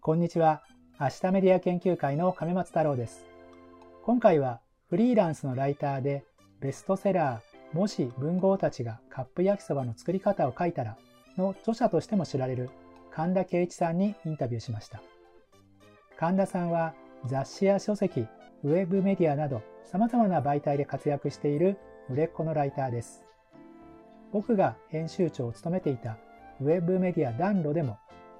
こんにちは。明日メディア研究会の亀松太郎です。今回はフリーランスのライターでベストセラーもし文豪たちがカップ焼きそばの作り方を書いたらの著者としても知られる神田圭一さんにインタビューしました。神田さんは雑誌や書籍、ウェブメディアなど様々な媒体で活躍している売れっ子のライターです。僕が編集長を務めていたウェブメディア暖炉でも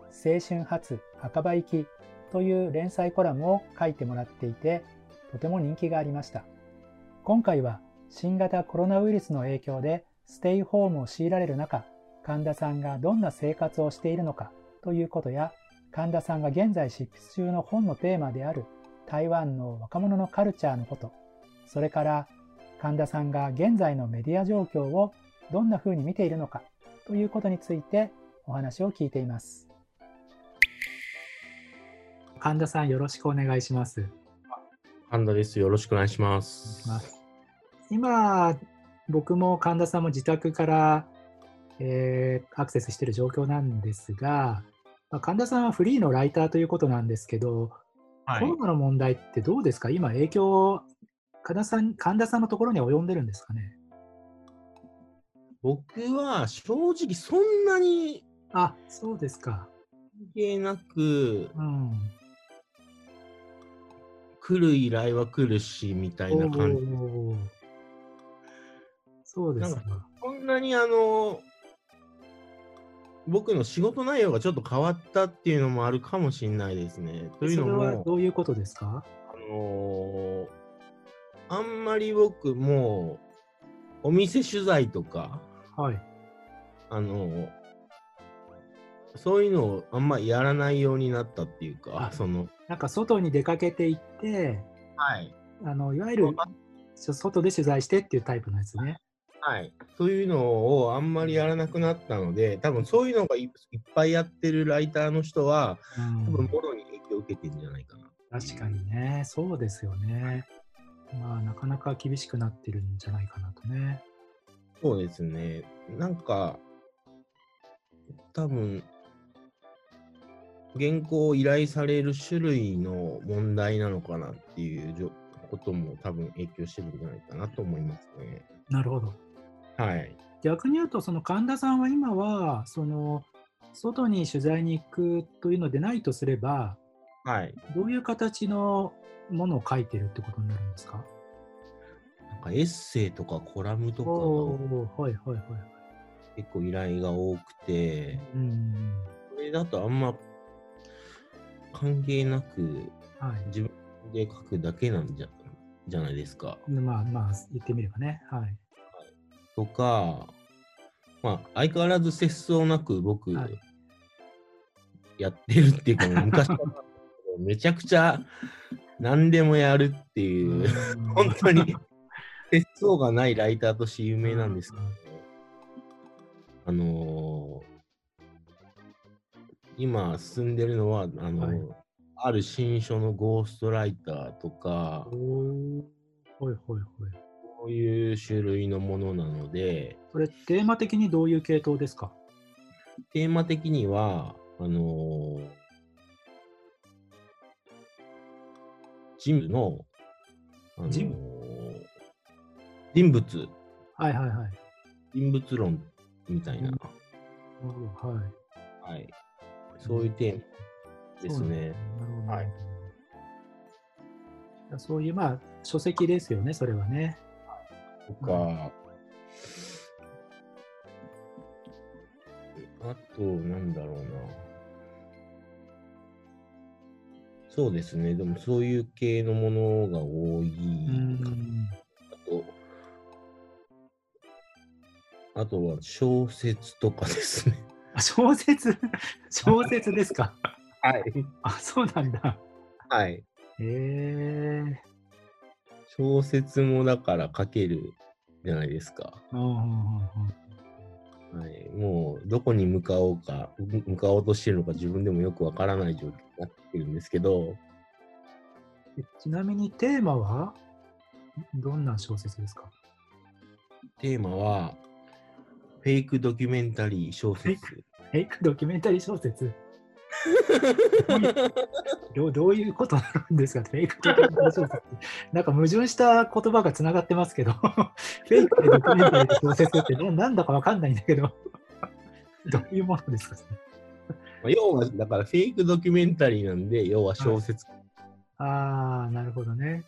青春初赤羽行きという連載コラムを書いてもらっていて、とても人気がありました。今回は新型コロナウイルスの影響でステイホームを強いられる中、神田さんがどんな生活をしているのかということや、神田さんが現在執筆中の本のテーマである台湾の若者のカルチャーのこと、それから神田さんが現在のメディア状況をどんな風に見ているのかということについてお話を聞いています。神田さんよろしくお願いします。神田です。よろしくお願いします。今、僕も神田さんも自宅から、えー、アクセスしている状況なんですが、まあ、神田さんはフリーのライターということなんですけど、はい、コロナの問題ってどうですか？今、影響神田さん、神田さんのところに及んでるんですかね？僕は正直そんなに。あ、そうですか。関係なく、うん、来る依頼は来るし、みたいな感じ。そうですか。こんなにあの、僕の仕事内容がちょっと変わったっていうのもあるかもしれないですね。というのも、どういうことですか？あのー、あんまり僕もお店取材とか、はい、あのー、そういうのをあんまりやらないようになったっていうか、そのなんか外に出かけていって、はい、あのいわゆる外で取材してっていうタイプのやつね。はい、そういうのをあんまりやらなくなったので、多分そういうのがいっぱいやってるライターの人は、多分もろに影響を受けてるんじゃないかな。確かにね、そうですよね。まあ、なかなか厳しくなってるんじゃないかなとね。そうですね。なんか、多分原稿を依頼される種類の問題なのかなっていうことも多分影響してるんじゃないかなと思いますね。なるほど。はい。逆に言うと、その神田さんは今は、その、外に取材に行くというのでないとすれば、はい。どういう形のものを書いてるってことになるんですか？なんかエッセイとかコラムとかはいはいはい、結構依頼が多くて、うん、それだとあんま関係なく、はい、自分で書くだけなんじゃじゃないですか。まあまあ、言ってみればね。はい。とか、まあ、相変わらず節操なく僕、はい、やってるっていうか、昔 めちゃくちゃ何でもやるっていう、本当に。節操がないライターとして有名なんですけど、あのー今進んでるのは、あの、はい、ある新書のゴーストライターとか、はいはいはい。こういう種類のものなので。それ、テーマ的にどういう系統ですか？テーマ的には、あのー、ジムの、あのー、人物。はいはいはい。人物論みたいな。なるほど、はい。はい。そういうテーマですね。なはい。そういう、まあ、書籍ですよね、それはね。とか、あと、なんだろうな。そうですね、でもそういう系のものが多いあと、あとは小説とかですね。小説？小説ですか？はい。あ、そうなんだ。はい。へえー。小説もだから書けるじゃないですか。はい、もうどこに向かおうか、向かおうとしてるのか自分でもよくわからない状況になってるんですけど。ちなみにテーマは？どんな小説ですか？テーマは、フェイクドキュメンタリー小説。フェイクドキュメンタリー小説どう どういうことなんですか フェイクドキュメンタリー小説なんか矛盾した言葉がつながってますけど、フェイクでドキュメンタリー小説ってななんだかわかんないんだけど、どういうものですかまあ要は、だからフェイクドキュメンタリーなんで、要は小説。ああ、なるほどね。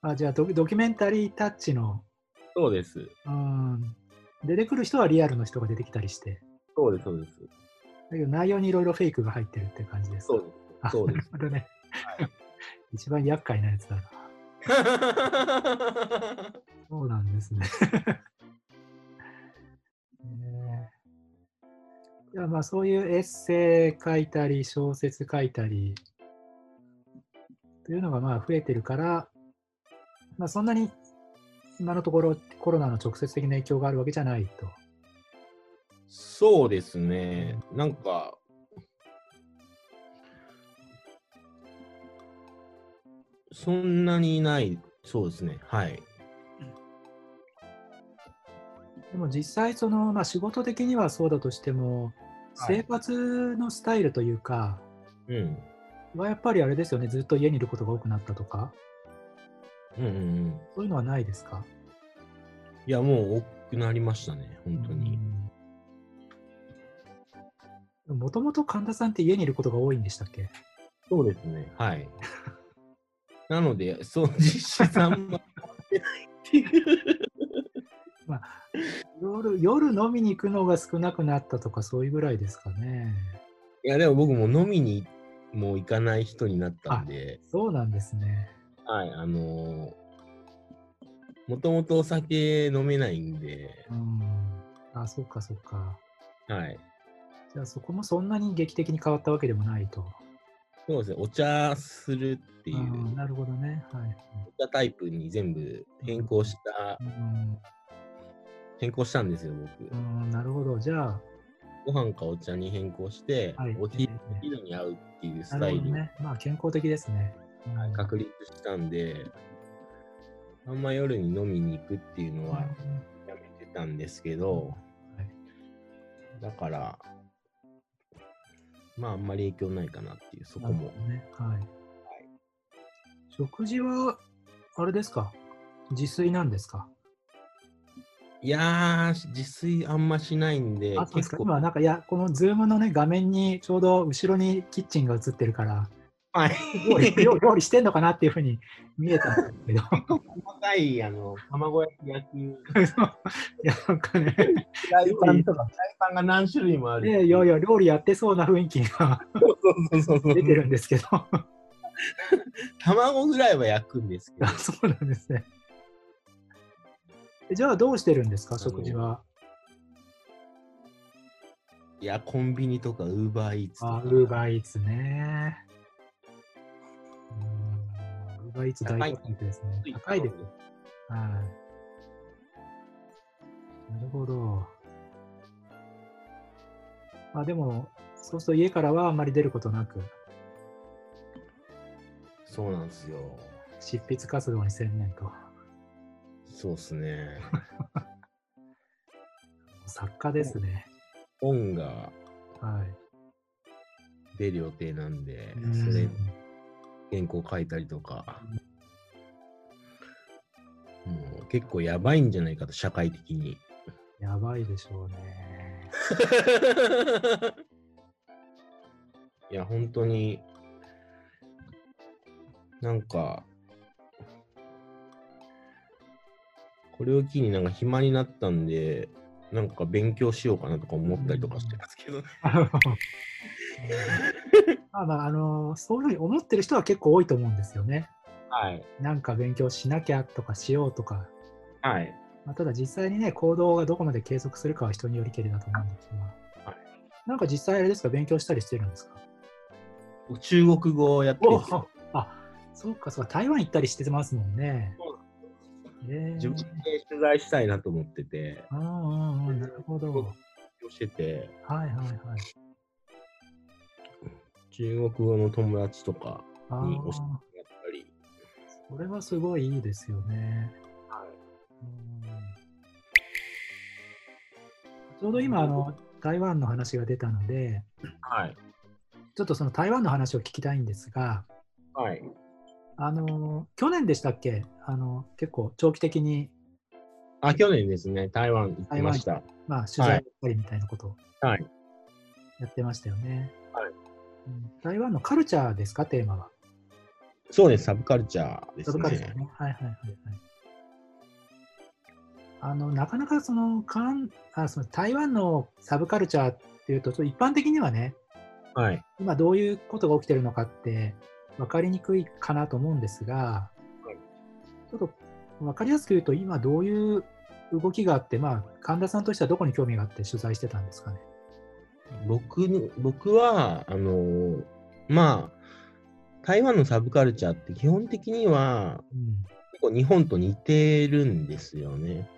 あじゃあドキドキュメンタリータッチの、そうです。うん、出てくる人はリアルの人が出てきたりして、そうです、そうです。だけど内容にいろいろフェイクが入ってるって感じですか？そうです。そうです。なるほどね。一番厄介なやつだな。そうなんですね。ね いやまあそういうエッセイ書いたり小説書いたりというのがまあ増えてるから、まあ、そんなに今のところコロナの直接的な影響があるわけじゃないと。そうですね。なんか、そんなにない、そうですね。はい。でも実際その、まあ、仕事的にはそうだとしても、はい生活のスタイルというか、うん。はやっぱりあれですよね、ずっと家にいることが多くなったとか、うんうんうん。そういうのはないですか？いや、もう多くなりましたね。本当に。。もともと神田さんって家にいることが多いんでしたっけ？そうですね。はい。なので、そう、実質あんまってないっていう。夜夜飲みに行くのが少なくなったとかそういうぐらいですかね。いや、でも僕も飲みにもう行かない人になったんで、そうなんですね。はい、あのもともとお酒飲めないんで、うん。あ、そうかそうか。はい。じゃあそこもそんなに劇的に変わったわけでもないと。そうですね、お茶するっていうなるほどね。はい。お茶タイプに全部変更した、うん、変更したんですよ、僕う。ん、なるほど。じゃあ、ご飯かお茶に変更して、はいお昼に合うっていうなスタイルね。まあ健康的ですね。うんはい確立したんで、あんま夜に飲みに行くっていうのはやめてたんですけど、はいだから、まああんまり影響ないかなっていう、そこもなるほ。どね。はい。食事は、あれですか？自炊なんですか？いやー、自炊あんましないんで、あ。結構、今なんか、いや、このズームのね、画面にちょうど後ろにキッチンが映ってるから、はい、料理してんのかなっていうふうに見えたんですけど、細かい、あの、卵焼き焼く、いや、なんかね、フライパンとか、フライパンが何種類もある。ねいやいや、料理やってそうな雰囲気が出てるんですけど、卵ぐらいは焼くんですけどあ、そうなんですね。えじゃあ、どうしてるんですか、食事は？いや、コンビニとか、ウーバーイーツとか。あ、ウーバーイーツね。ウーバーイーツ大活躍ですね。高いです。はい。なるほど。あ、でも、そうすると家からはあんまり出ることなく、そうなんですよ。執筆活動に専念と。そうっすね。作家ですね。本がはい。出る予定なんで、うんそれ、原稿書いたりとか、もう結構やばいんじゃないかと、社会的に。やばいでしょうね。いや、本当に、なんか、これを機になんか暇になったんで、なんか勉強しようかなとか思ったりとかしてますけどね。まあまあ、あの、そういうふうに思ってる人は結構多いと思うんですよね。はい。なんか勉強しなきゃとかしようとか。はい。まあ、ただ実際にね、行動がどこまで継続するかは人によりけりだと思うんですが。はいなんか実際あれですか、勉強したりしてるんですか？中国語をやってるんですよ。あ、そうか、そうか、台湾行ったりしてますもんね。そうえー自分で取材したいなと思ってて、うんうんうん、なるほど。はい勉強してて、はいはい。中国語の友達とかあに教えてもーらったり、これはすごいいいですよね。はいちょうど今あの、台湾の話が出たので、はい。ちょっとその台湾の話を聞きたいんですが、はい。あの去年でしたっけ？あの結構長期的に、あ、去年ですね、台湾行ってました。まあ、取材したりみたいなことをはい。やってましたよね。台湾のカルチャーですか、テーマは。そうです、サブカルチャーですサブカルチャーね。ね。はいはいはいはい。あのなかなかそのかんあその台湾のサブカルチャーっていうと一般的にはね、はい。今どういうことが起きてるのかって分かりにくいかなと思うんですが、はいちょっと分かりやすく言うと、今どういう動きがあって、まあ、神田さんとしてはどこに興味があって取材してたんですかね？僕の僕は、あのまあ、台湾のサブカルチャーって基本的にはうん結構日本と似てるんですよね。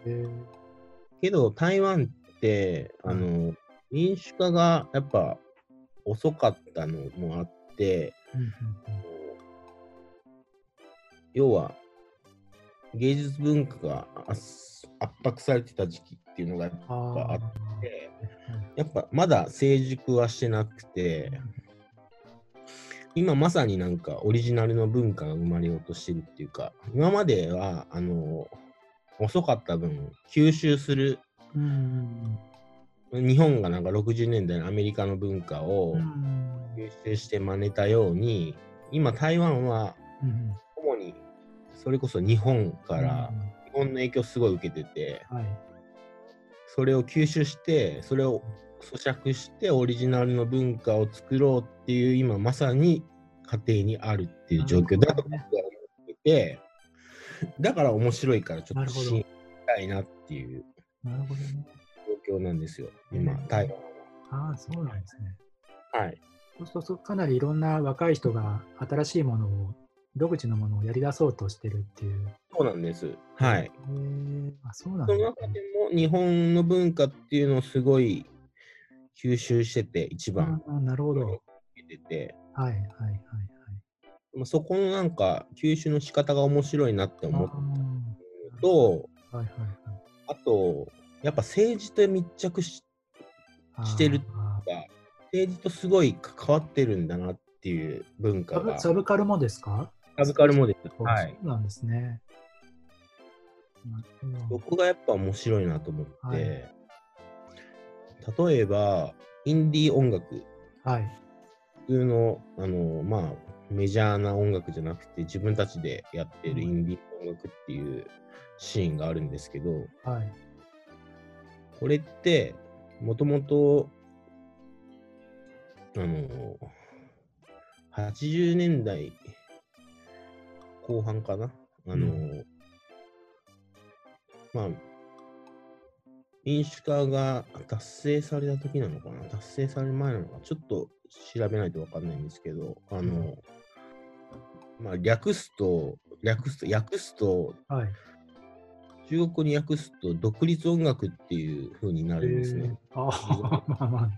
けど台湾って、あの民主化がやっぱ遅かったのもあって、うん。うん。要は芸術文化が圧圧迫されてた時期っていうのがやっぱうん、ああっー。て、やっぱまだ成熟はしてなくて、今まさになんかオリジナルの文化が生まれようとしてるっていうか、今まではあの遅かった分、吸収する、うん日本がなんか60年代のアメリカの文化をうん吸収して真似たように、今台湾はそれこそ日本からうん日本の影響すごい受けてて、はいそれを吸収して、それを咀嚼してオリジナルの文化を作ろうっていう今まさに過程にあるっていう状況だと僕は思ってて、だから面白いからちょっと知りたいなっていう。状況なんですよ、今うん、台湾ああ、そうなんですね。は。はい。そうすると、かなりいろんな若い人が新しいものを、独自のものをやり出そうとしてるっていう。そうなんです。はい。へーあ、そうなんそのだ、中でも日本の文化っていうのをすごい吸収してて、一番あなるほど。てて、はいはいはい。まあ、そこのなんか吸収の仕方が面白いなって思ったと、ーはいはいあと、やっぱ政治と密着しはい。してるあた政治とすごい関わってるんだなっていう文ーサブ化が、サブカルもですか？サブカルもです。そうはい。そうなんですね。そこがやっぱ面白いなと思って、はい例えば、インディー音楽、はい。普通の、あの、まあ、メジャーな音楽じゃなくて、自分たちでやってるインディー音楽っていうシーンがあるんですけど、はい。これって、もともと、あの、80年代後半かな？あの、うまあ、民主化が達成された時なのかな？達成される前なのかちょっと調べないとわかんないんですけど、あの、まあ、略すと、略すと、訳すと、はい。中国語に訳すと、独立音楽っていう風になるんですね。えー。ああ、まあまあ、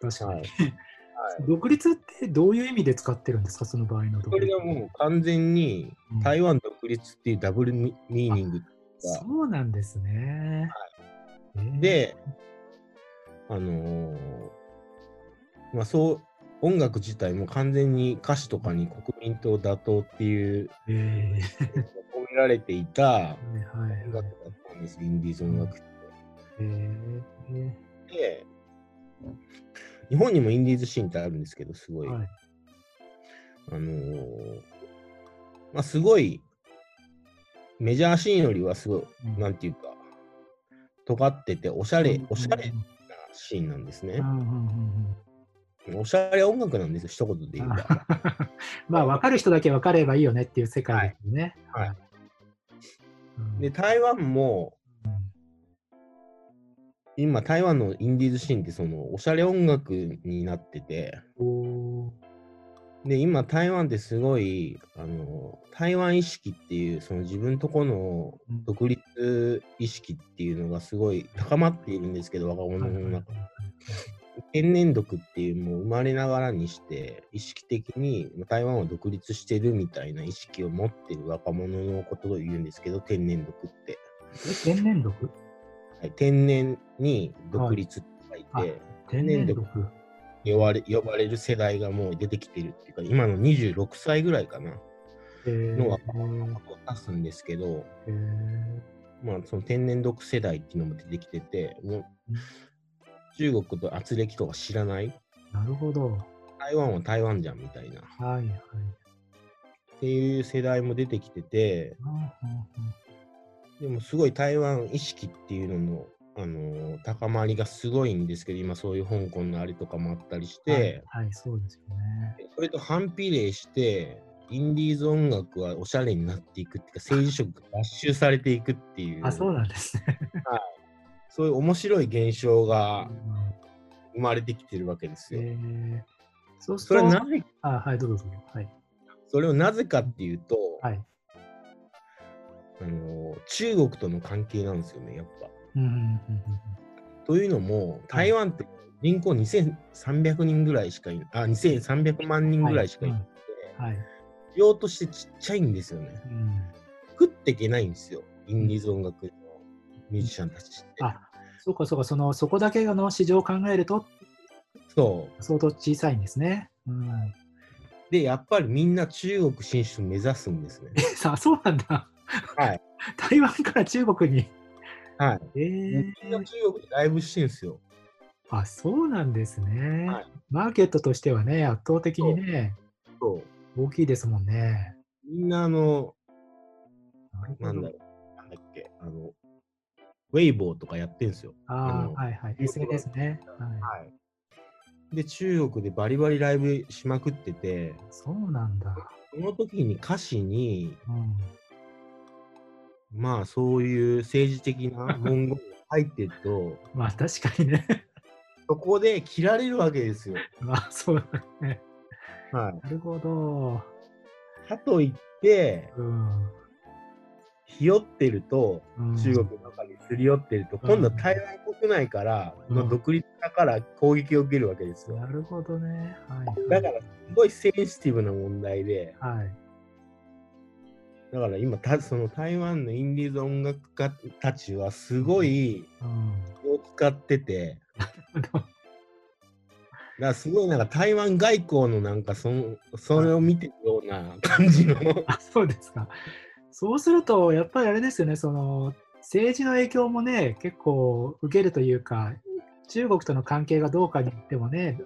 確かに。はい独立ってどういう意味で使ってるんですか、その場合の独立。これがもう完全にうん。台湾独立っていうダブルミミーニングが、そうなんですね。えー、で、あのーまあそう、音楽自体も完全に歌詞とかに国民党打倒っていうえ込められていたー、はいはい。音楽だったんです、インディーズ音楽って。えー。で、日本にもインディーズシーンってあるんですけど、すごい。はい。あのーまあすごい、メジャーシーンよりはすごい、うん。なんていうか、尖ってて、おしゃれ、おしゃれうんなシーンなんですね。おしゃれ音楽なんですよ、一言で言えば。まあ、分かる人だけ分かればいいよねっていう世界ですよね。はい。はいうん。で、台湾も、うん今、台湾のインディーズシーンって、その、おしゃれ音楽になってて、で、今、台湾ってすごい、あの、台湾意識っていう、その自分とこのうん。独立意識っていうのがすごい高まっているんですけど、若者の中。で。天然毒っていうもう生まれながらにして意識的に台湾は独立してるみたいな意識を持ってる若者のことを言うんですけど天然毒って。え天然毒？はい、天然に独立って書いて、はい。天然毒。呼ばれ呼ばれる世代がもう出てきてるっていうか今の26歳ぐらいかな。えー。の若者を指すんですけど、えー。まあ、その天然毒世代っていうのも出てきててもううん。中国と圧力とか知らない？なるほど。台湾は台湾じゃんみたいな。っはいはい。ていう世代も出てきててでもすごい台湾意識っていうのの、あのー高まりがすごいんですけど今そういう香港のあれとかもあったりして、はい、はい、そうですよね。それと反比例してインディーズ音楽はおしゃれになっていくっていうか政治色が脱臭されていくっていう あ、そうなんですね。そういう面白い現象がうん生まれてきてるわけですえよ。ーそうすそると、れはなぜあ、はい、どうぞ。はい。それをなぜかっていうと、はい。あの中国との関係なんですよね、やっぱ。というのも、台湾って人口2300人ぐらいしかいあ、2300万人ぐらいしかいなくて。需要としてちっちゃいんですよね。うん食っていけないんですよ、インディーズ音楽のミュージシャンたちって。あ、そうかそうか、その、そこだけの市場を考えるとそう。相当小さいんですね。うん。で、やっぱりみんな中国進出を目指すんですね。え、さあ、そうなんだ。はい。台湾から中国に。はい。えみーんな中国でライブしてるんですよ。あ、そうなんですね。はいマーケットとしてはね、圧倒的にね、そう。大きいですもんね。みんなあの、なんだろう、なんだっけ、あの、ウェイボーとかやってんですよ。ああはいはい。SNS ね。はい。はい。で、中国でバリバリライブしまくってて、そうなんだ。その時に歌詞に、うん。まあそういう政治的な文言が入ってると、まあ確かにね。そこで切られるわけですよ。まあそうだね。はい。なるほど。かといって、うん。ひよってると、うん中国の中にすり寄ってると、今度は台湾国内からの独立だから攻撃を受けるわけですよ。なるほどね。はい、はい。だから、すごいセンシティブな問題で、はい。だから今、たその台湾のインディーズ音楽家たちはすごいうん。気を使ってて、なるほどだからすごいなんか台湾外交のなんかそのそれを見てるような感じの、あ、そうですか。そうすると、やっぱりあれですよね、その政治の影響もね、結構受けるというか、中国との関係がどうかによってもね、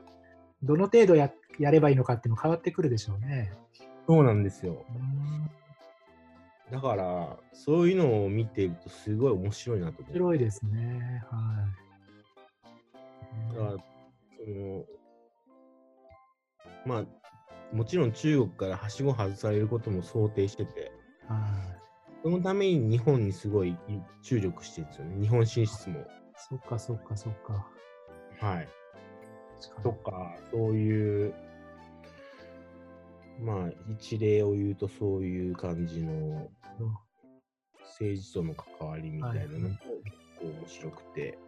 どの程度ややればいいのかっていうの変わってくるでしょうね。そうなんですよ。うんだから、そういうのを見てるとすごい面白いなと思う。面白いですね。はだから、その、まあ、もちろん中国からはしご外されることも想定してて、い。はい。そのために日本にすごい注力してるんですよね。日本進出も。そっかそっかそっか。はい。とか、そういう、まあ、一例を言うとそういう感じの政治との関わりみたいなのも結構面白くて、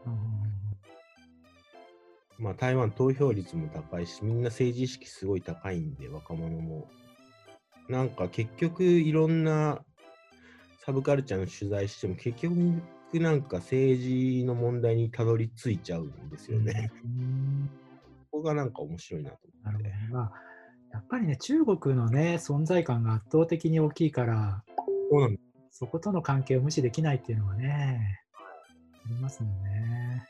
まあ、台湾投票率も高いし、みんな政治意識すごい高いんで、若者も。なんか結局、いろんなサブカルチャーの取材しても、結局、なんか政治の問題にたどり着いちゃうんですよね。うん ここがなんか面白いなとなるほど思って。ね。まあ、やっぱりね、中国のね、存在感が圧倒的に大きいから、そうなんそことの関係を無視できないっていうのはね、ありますもんね。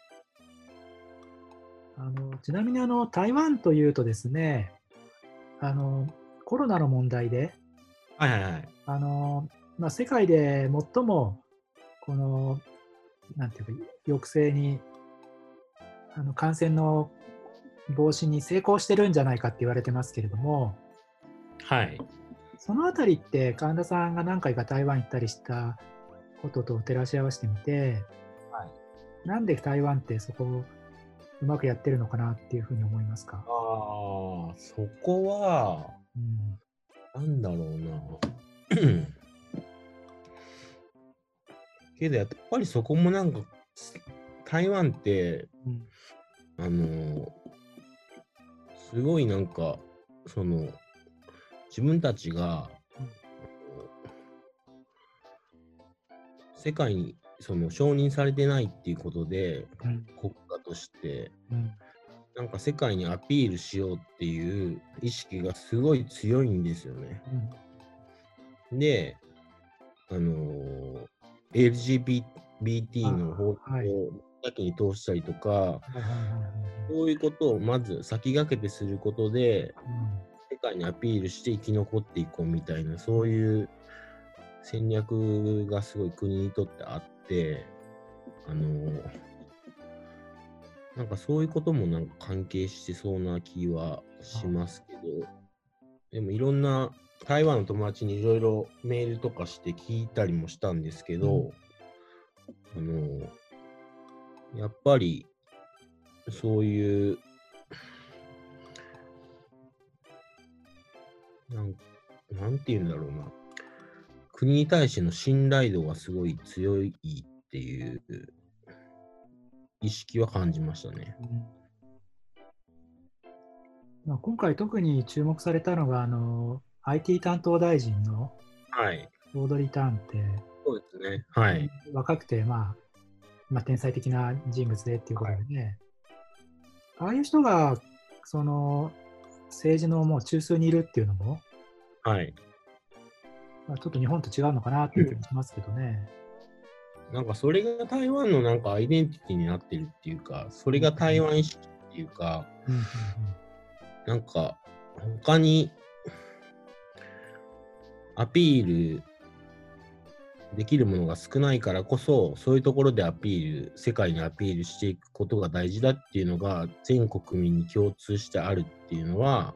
あのちなみにあの台湾というとですねあの、コロナの問題で、はいはいはい。あのまあ、世界で最もこのなんていうか抑制にあの感染の防止に成功してるんじゃないかって言われてますけれども。はい。そのあたりって神田さんが何回か台湾行ったりしたことと照らし合わせてみて、はい。なんで台湾ってそこをうまくやってるのかなっていうふうに思いますか、ああ、そこは、うん。なんだろうな。けどやっぱりそこもなんか、台湾って、うん。あの、すごいなんか、その、自分たちが、世界にその承認されてないっていうことで、うん。国家として、うん。なんか世界にアピールしようっていう意識がすごい強いんですよね。で、あのー LGBT の法律を先に通したりとか、そういうことをまず先駆けてすることで、世界にアピールして生き残っていこうみたいな、そういう戦略がすごい国にとってあって、あのーなんかそういうこともなんか関係してそうな気はしますけど、でもいろんな台湾の友達にいろいろメールとかして聞いたりもしたんですけど、あのーやっぱりそういうなんなんて言うんだろうな。国に対しての信頼度がすごい強いっていう意識は感じましたね。うんまあ、今回特に注目されたのがあの IT 担当大臣のはい。オードリー・ターンって、そうですね。はい。若くて、まあ、まあ、天才的な人物でっていうことでね、ああいう人がその政治のもう中枢にいるっていうのも、はい。まあ、ちょっと日本と違うのかなっていう気もしますけどね。なんかそれが台湾のなんかアイデンティティになってるっていうか、それが台湾意識っていうか、うんうんなんか他にアピールできるものが少ないからこそ、そういうところでアピール、世界にアピールしていくことが大事だっていうのが全国民に共通してあるっていうのは、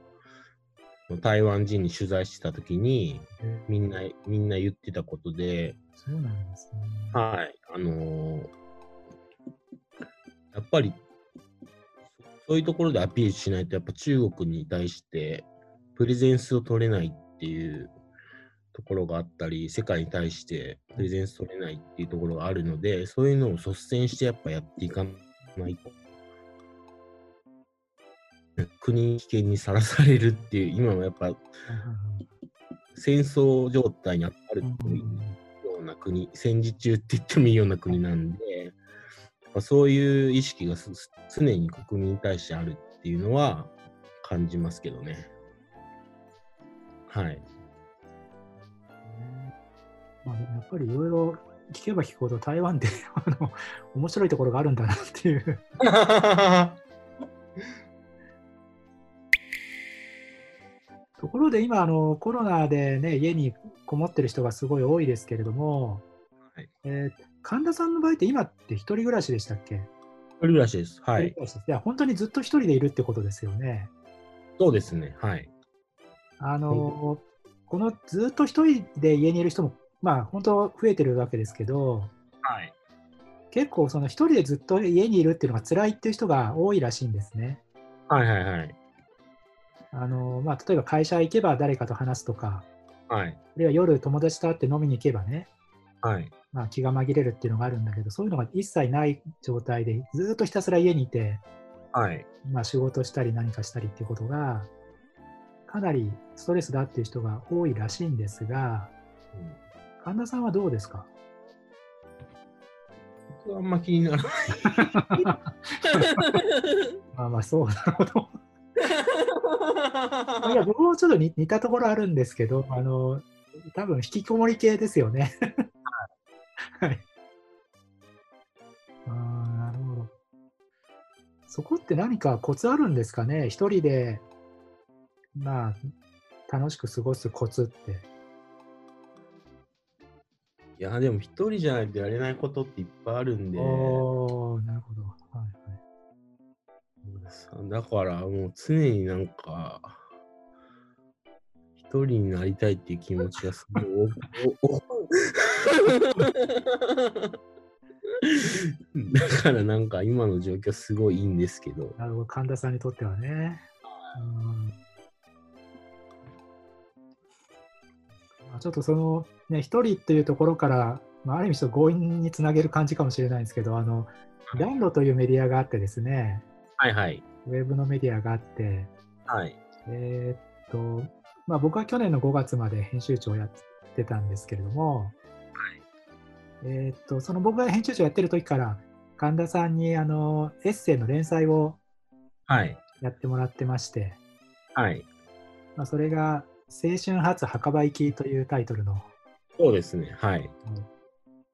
台湾人に取材してた時にみんな、みんな言ってたことで、そうなんですね。はい、あのーやっぱり、そういうところでアピールしないと、やっぱ中国に対してプレゼンスを取れないっていうところがあったり、世界に対してプレゼンス取れないっていうところがあるので、そういうのを率先してやっぱやっていかないと。国に危険にさらされるっていう、今はやっぱ戦争状態にあるような国、戦時中って言ってもいいような国なんで、そういう意識がす常に国民に対してあるっていうのは感じますけどね。はい。まあ、やっぱりいろいろ聞けば聞くほど台湾って あの面白いところがあるんだなっていう。ところで今あのコロナでね家にこもってる人がすごい多いですけれども、はいえー神田さんの場合って今って一人暮らしでしたっけ？一人暮らしです。はい。いや本当にずっと一人でいるってことですよね。そうですね。はい。あのこのずっと一人で家にいる人もまあ本当増えてるわけですけど、はい。結構その一人でずっと家にいるっていうのが辛いっていう人が多いらしいんですね。はいはいはい。あのまあ、例えば会社行けば誰かと話すとか、はい。あるいは夜友達と会って飲みに行けばね、はい。まあ、気が紛れるっていうのがあるんだけど、そういうのが一切ない状態でずっとひたすら家にいて、はい。まあ、仕事したり何かしたりっていうことが、かなりストレスだっていう人が多いらしいんですが、うん神田さんはどうですか？僕はあんま気にならない。まあまあそうなるほど。いや、僕もちょっと似似たところあるんですけど、あの、多分引きこもり系ですよね。はい。ああ、なるほど。そこって何かコツあるんですかね？一人で、まあ、楽しく過ごすコツって。いや、でも一人じゃないとやれないことっていっぱいあるんで。おー、なるほど。はいはい。だからもう常になんか、一人になりたいっていう気持ちがすごいだからなんか今の状況すごいいいんですけど、なるほど、神田さんにとってはね。うんまあちょっとその、ね、一人っていうところから、まあ、ある意味ちょっと強引につなげる感じかもしれないんですけど、あの、暖炉というメディアがあってですね、はいはい。ウェブのメディアがあって、はい。えーっと、まあ僕は去年の5月まで編集長をやってたんですけれども、えーっと、その僕が編集長やってる時から、神田さんにあのエッセイの連載をはい。やってもらってまして、はい。まあ、それが青春初墓場行きというタイトルのそうですね。はい。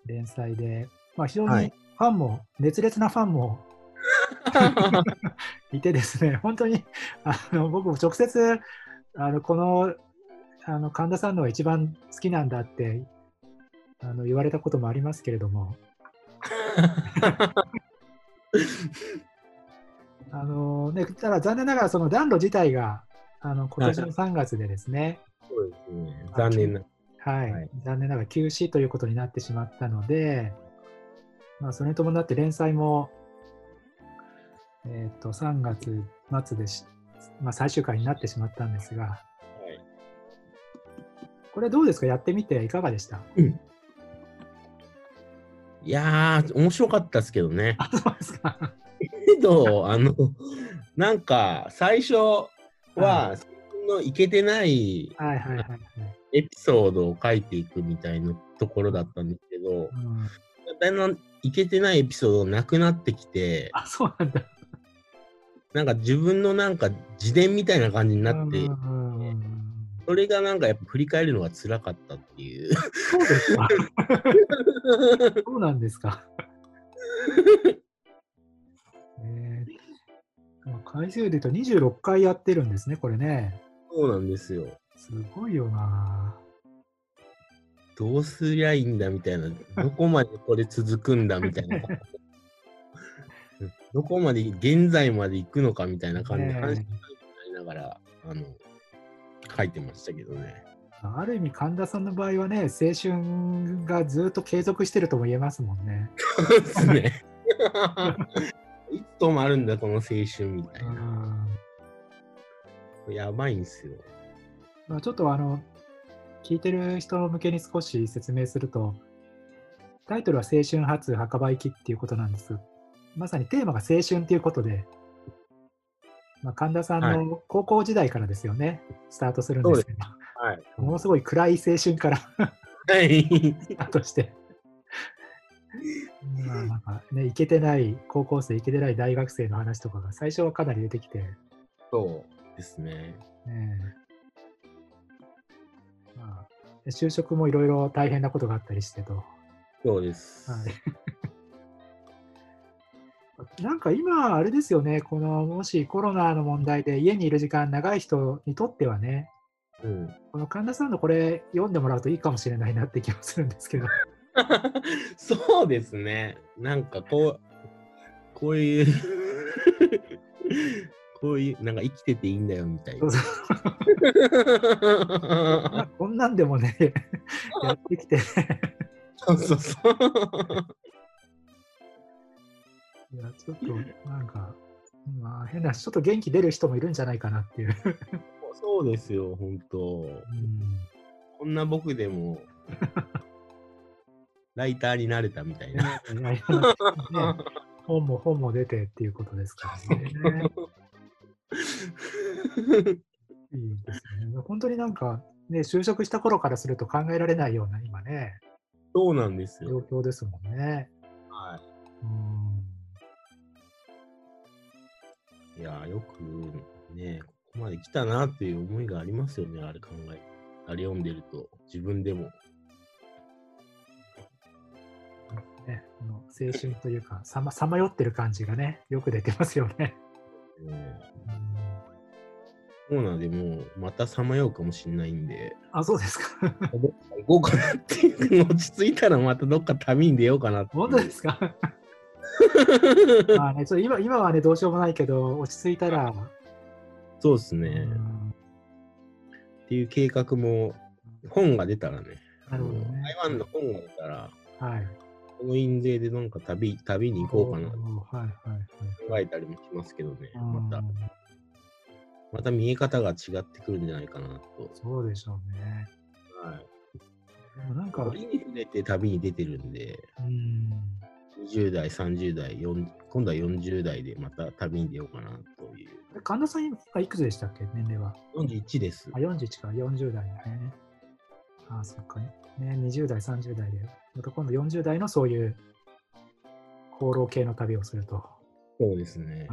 連載で、まあ、非常にはいファンも、熱烈なファンも いてですね、本当にあの僕も直接あのこのあの神田さんのが一番好きなんだってあの言われたこともありますけれども、あのね、ただ残念ながらその暖炉自体があの今年の3月でですね、そうですね。残念な。はい、はい残念ながら休止ということになってしまったので、まあ、それに伴って連載も、えー、と3月末でし、まあ、最終回になってしまったんですが、はい。これどうですか？やってみていかがでした？いやー、面白かったですけどね。あ、そうですか。けど、あの、なんか、最初はは、自分のいけてないはいはいはいはい。エピソードを書いていくみたいなところだったんですけど、うん、だんだんいけてないエピソードなくなってきて、あ、そうなんだ。なんか自分のなんか自伝みたいな感じになって、それがなんかやっぱ振り返るのが辛かったっていう。そうですか。そうなんですか。えー、回数で言うと26回やってるんですね、これね。そうなんですよ。すごいよな。どうすりゃいいんだみたいな、どこまでこれ続くんだみたいな。どこまで、現在まで行くのかみたいな感じで、話しながら、あの、書いてましたけどね。ある意味、神田さんの場合はね、青春がずっと継続してるとも言えますもんね。そうですね。いつ止まるんだ、この青春みたいうな。んやばいんですよ。まあ、ちょっとあの、聞いてる人向けに少し説明すると、タイトルは青春初墓場行きっていうことなんです。まさにテーマが青春っていうことで、まあ、神田さんの高校時代からですよね、スタートするんですけど、はい。ものすごい暗い青春からはい。スタートして、まあなんかね、イケてない高校生、イケてない大学生の話とかが最初はかなり出てきて、そうですね。ね就職もいろいろ大変なことがあったりしてと。そうです。はい なんか今、あれですよね、このもしコロナの問題で家にいる時間長い人にとってはね、うん。この神田さんのこれ読んでもらうといいかもしれないなって気もするんですけど。そうですね。なんかこう、こういう、こういう、なんか生きてていいんだよみたいな。こんなんでもね、やってきて、そうそうそう。いやちょっとなんか、まあ、変な、ちょっと元気出る人もいるんじゃないかなっていう。そうですよ、本当。うんこんな僕でも、ライターになれたみたいな。ねいやいやね本も本も出てっていうことですからね。いいですね。本当になんか、ね、就職した頃からすると考えられないような今ね、そうなんです状よ。況ですもんね。はうんい。いや、よくね、ここまで来たなっていう思いがありますよね、あれ考え。あれ読んでると、自分でも。ね、この青春というか、さまさまよってる感じがね、よく出てますよね。コーナーでもうまたさまようかもしれないんで、あ、そうですか。どっか行こうかなっていう、落ち着いたらまたどっか旅に出ようかなって。本当ですか。まあね、ちょっと今今はね、どうしようもないけど、落ち着いたら、そうですうね。んっていう計画も、本が出たらね、なるほどね台湾の本が出たら、はい。この印税でなんか旅旅に行こうかなはいはいはい。考えたりもしますけどね、うんまた、また見え方が違ってくるんじゃないかなと。そうでしょうね。はい。なんか、折に触れて旅に出てるんで、うん。20代、30代、4今度は40代でまた旅に出ようかなという。神田さん今いくつでしたっけ？年齢は。41ですあ、。41か、40代ね。あ、そっかね。ね、20代、30代で。また今度40代のそういう放浪系の旅をすると。そうですね。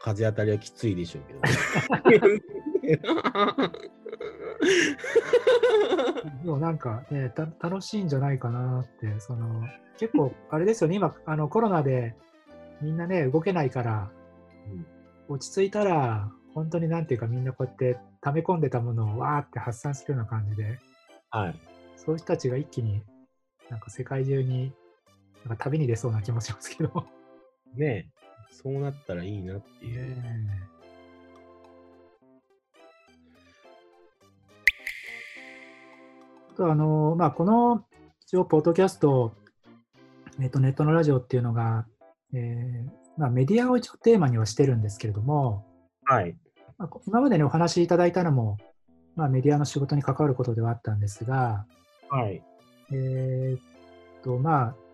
風当たりはきついでしょうけど。でもなんかね、た楽しいんじゃないかなって、その結構あれですよね、今あのコロナでみんなね、動けないから、落ち着いたら、本当になんていうか、みんなこうやって溜め込んでたものをわーって発散するような感じで、はい。そういう人たちが一気になんか世界中になんか旅に出そうな気もしますけど。ねえ、そうなったらいいなっていう。ねあとあの、まあ、この一応、ポッドキャスト、えっと、ネットのラジオっていうのが、えーまあ、メディアを一応テーマにはしてるんですけれども、はい。まあ、今までにお話しいただいたのも、まあ、メディアの仕事に関わることではあったんですが、はい。えーっと、まあ、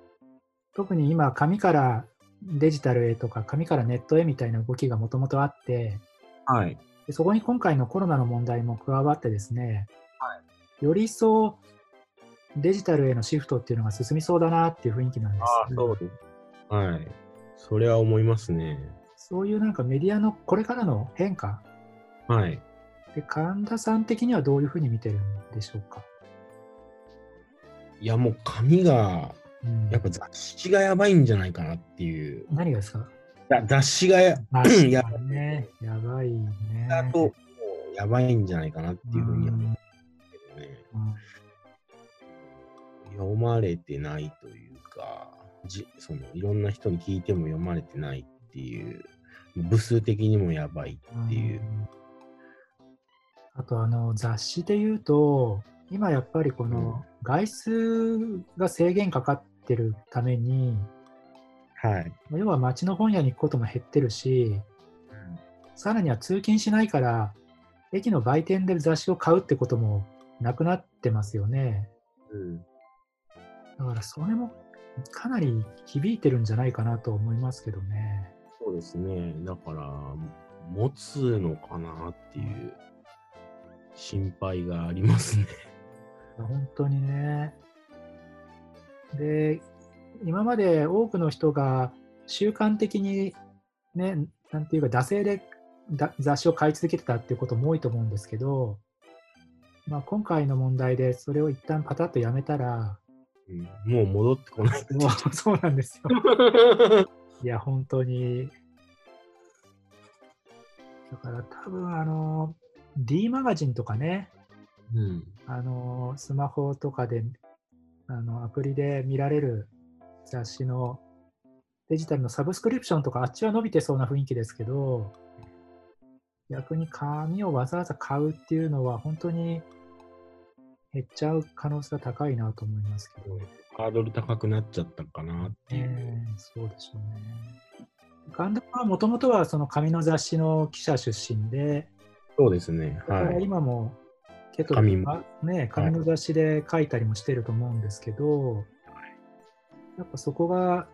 特に今、紙からデジタルへとか、紙からネットへみたいな動きがもともとあって、はい。でそこに今回のコロナの問題も加わってですね、より一層デジタルへのシフトっていうのが進みそうだなっていう雰囲気なんです。ああ、そうです。はい。それは思いますね。そういうなんかメディアのこれからの変化はい。で、神田さん的にはどういうふうに見てるんでしょうか？いや、もう紙が、うん。やっぱ雑誌がやばいんじゃないかなっていう。何がですか？だ雑誌がやあやね、やばい。ね。だと、やばいんじゃないかなっていうふうには。思う読まれてないというか、じそのいろんな人に聞いても読まれてないっていう、部数的にもやばいっていう。ん。あとあの雑誌で言うと今やっぱりこの外出が制限かかってるために、はい。要は街の本屋に行くことも減ってるしさらには通勤しないから駅の売店で雑誌を買うってこともなくなってますよねうん。だからそれもかなり響いてるんじゃないかなと思いますけどねそうですね。だから、持つのかなっていう心配がありますね。本当にね。で、今まで多くの人が習慣的に、ね、なんていうか、惰性でだ雑誌を買い続けてたっていうことも多いと思うんですけど、まあ、今回の問題でそれを一旦パタッとやめたら、うんもう戻ってこない。そうなんですよ。いや、本当に。だから多分、あの、D マガジンとかね、うん。あのスマホとかであのアプリで見られる雑誌のデジタルのサブスクリプションとかあっちは伸びてそうな雰囲気ですけど逆に紙をわざわざ買うっていうのは本当に減っちゃう可能性が高いなと思いますけど、ハードル高くなっちゃったかなっていう。ええそうでしょうね。神田はもともとはその紙の雑誌の記者出身で、そうですね。はい。今もケトルね、紙の雑誌で書いたりもしてると思うんですけど、やっぱそこが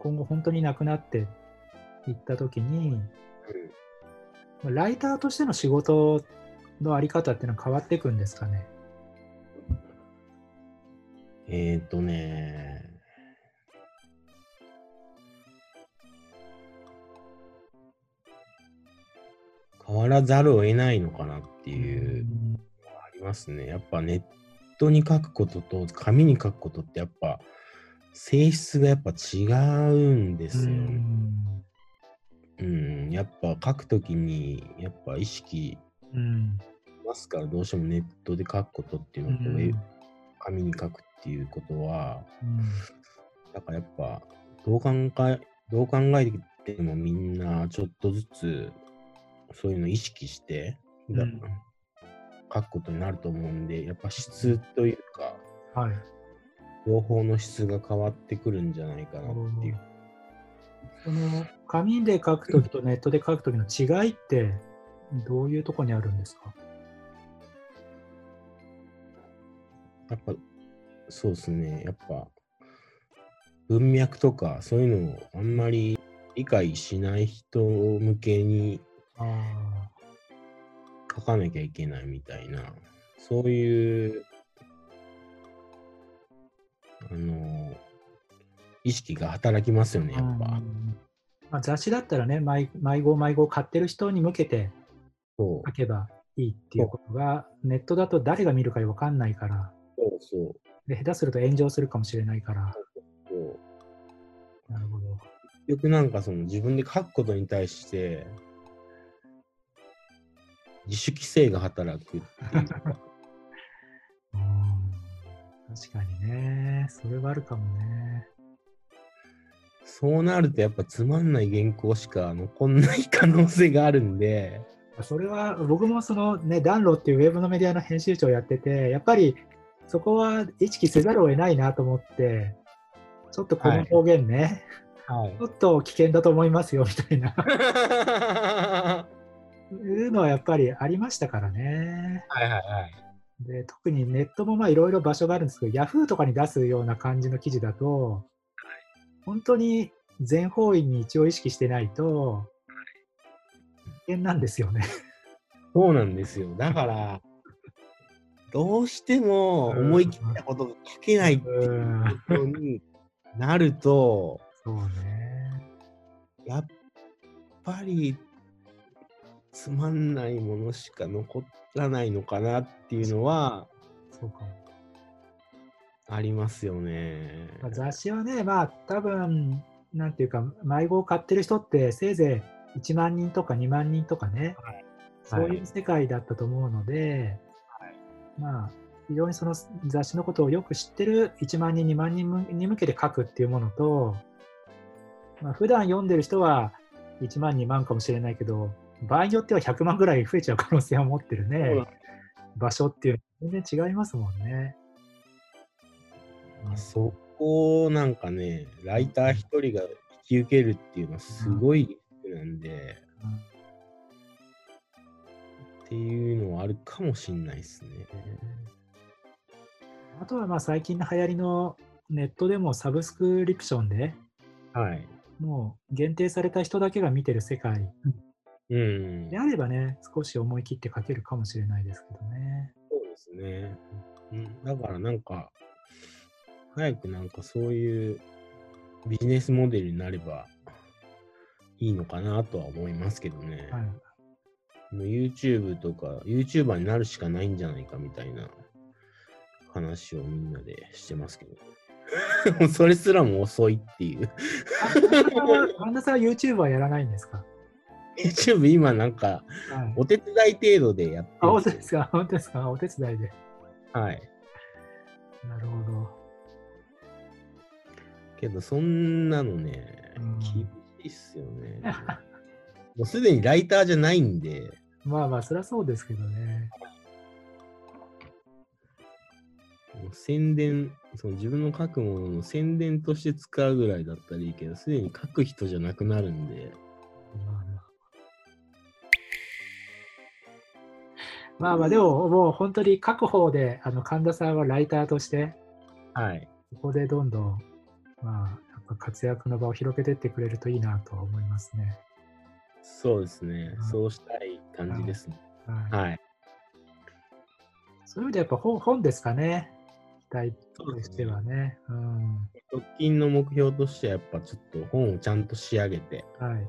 今後本当になくなっていったときに、まあライターとしての仕事のあり方っていうのは変わっていくんですかね？えっ、ー、とね。変わらざるを得ないのかなっていうますね。やっぱネットに書くことと紙に書くことってやっぱ性質がやっぱ違うんですよね。うん、やっぱ書くときにやっぱ意識ますからどうしてもネットで書くことっていうのと、うん。紙に書くっていうことはうん。だからやっぱどう考えどう考えてもみんなちょっとずつそういうのを意識して、だうん書くことになると思うんでやっぱ質というかはい。情報の質が変わってくるんじゃないかなっていう。その紙で書くときとネットで書くときの違いってどういうところにあるんですか？やっぱそうですねやっぱ文脈とかそういうのをあんまり理解しない人向けにあ書かなきゃいけないみたいな、そういう、あの、意識が働きますよね、あ。やっぱ。うんまあ、雑誌だったらね、毎毎号毎号買ってる人に向けて書けばいいっていうことが、ネットだと誰が見るかわかんないから、そうそうで下手すると炎上するかもしれないから。そう。なるほど。結局なんかその自分で書くことに対して、自主規制が働くっていう。うん。確かにね、それはあるかもね。そうなるとやっぱつまんない原稿しか残んない可能性があるんで、それは僕もそのね、暖炉っていうウェブのメディアの編集長をやってて、やっぱりそこは意識せざるを得ないなと思って、ちょっとこの表現ね、はい。ちょっと危険だと思いますよみたいな、いうのはやっぱりありましたからね。はいはいはい。で特にネットもまあいろいろ場所があるんですけど、ヤフーとかに出すような感じの記事だと、本当に全方位に一応意識してないと、危険なんですよね。そうなんですよ。だから、どうしても思い切ったことが書けないっていうことになると、そうね。やっぱりつまんないものしか残らないのかなっていうのはそうかも。ありますよね。まあ雑誌はね、まあ多分、なんていうか、迷子を買ってる人ってせいぜい1万人とか2万人とかね、はいそういう世界だったと思うので、まあ、非常にその雑誌のことをよく知ってる1万人、2万人に向けて書くっていうものと、まあ普段読んでる人は1万、2万かもしれないけど、場合によっては100万ぐらい増えちゃう可能性を持ってるね、場所っていうのは全然違いますもんね。そこをなんかね、ライター一人が引き受けるっていうのはすごいなんで、っていうのはあるかもしんないですね。あとはまあ最近の流行りのネットでもサブスクリプションではい。もう限定された人だけが見てる世界うん。であればね、少し思い切って書けるかもしれないですけどね。そうですね。うん、だからなんか、早くなんかそういうビジネスモデルになればいいのかなとは思いますけどね。はい、もう YouTube とか、YouTuber になるしかないんじゃないかみたいな話をみんなでしてますけど。それすらも遅いっていう。神田さんは YouTube はやらないんですか YouTube 今なんかはい、お手伝い程度でやってあ、る本当ですか？本当ですか？お手伝いで。はい。なるほど。けどそんなのねうん、厳しいっすよね。もうすでにライターじゃないんで、まあまあ、そりゃそうですけどね。もう宣伝、その自分の書くものの宣伝として使うぐらいだったらいいけど、すでに書く人じゃなくなるんで、まあまあ。まあまあ、でも、もう本当に書く方で、あの神田さんはライターとして、はい。ここでどんどん、まあ、やっぱ活躍の場を広げていってくれるといいなと思いますね。そうですねうん。そうしたい感じですね。はいはい。そういう意味でやっぱ本本ですかね。期待としてはね。うん。直近の目標としては、やっぱちょっと本をちゃんと仕上げてはい。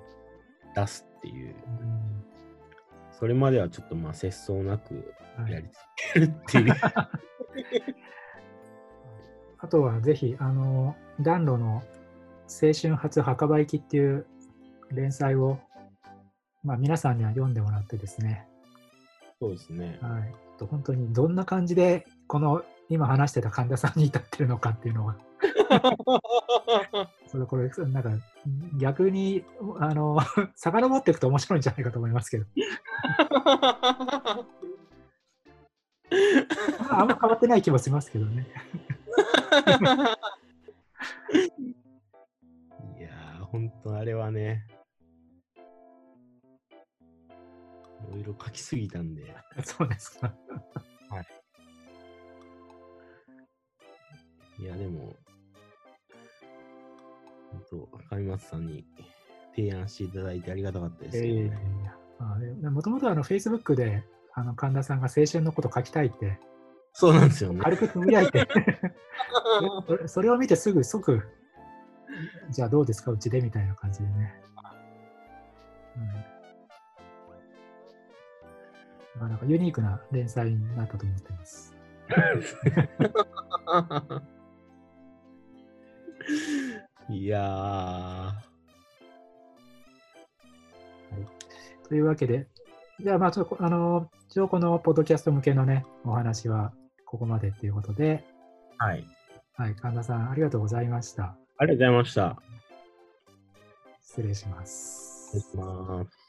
出すっていう、うんそれまではちょっとまあ、節操なくはいやり続けるっていう。あとはぜひ、あの、暖炉の青春初墓場行きっていう連載を、まあ、皆さんには読んでもらってですね、そうですね。はい、と本当にどんな感じで、この今話してた神田さんに至ってるのかっていうのが、そ れこれ、なんか逆に、あの、遡っていくと面白いんじゃないかと思いますけど、あんま変わってない気もしますけどね。いやー、ほんとあれはね、いろいろ書きすぎたんで、そうですか。いや、でも、と、上松さんに提案していただいてありがたかったですえけどね、えもともとあの Facebook であの神田さんが青春のこと書きたいって。そうなんですよね。軽くつぶやいて。それそれを見てすぐ即じゃあどうですかうちでみたいな感じでね、うん、なかなかユニークな連載になったと思ってます いやー。というわけで、じゃあまあちょっとあの、一応このポッドキャスト向けのね、お話はここまでっていうことで、はい。はい、神田さんありがとうございました。ありがとうございました。失礼します。失礼します。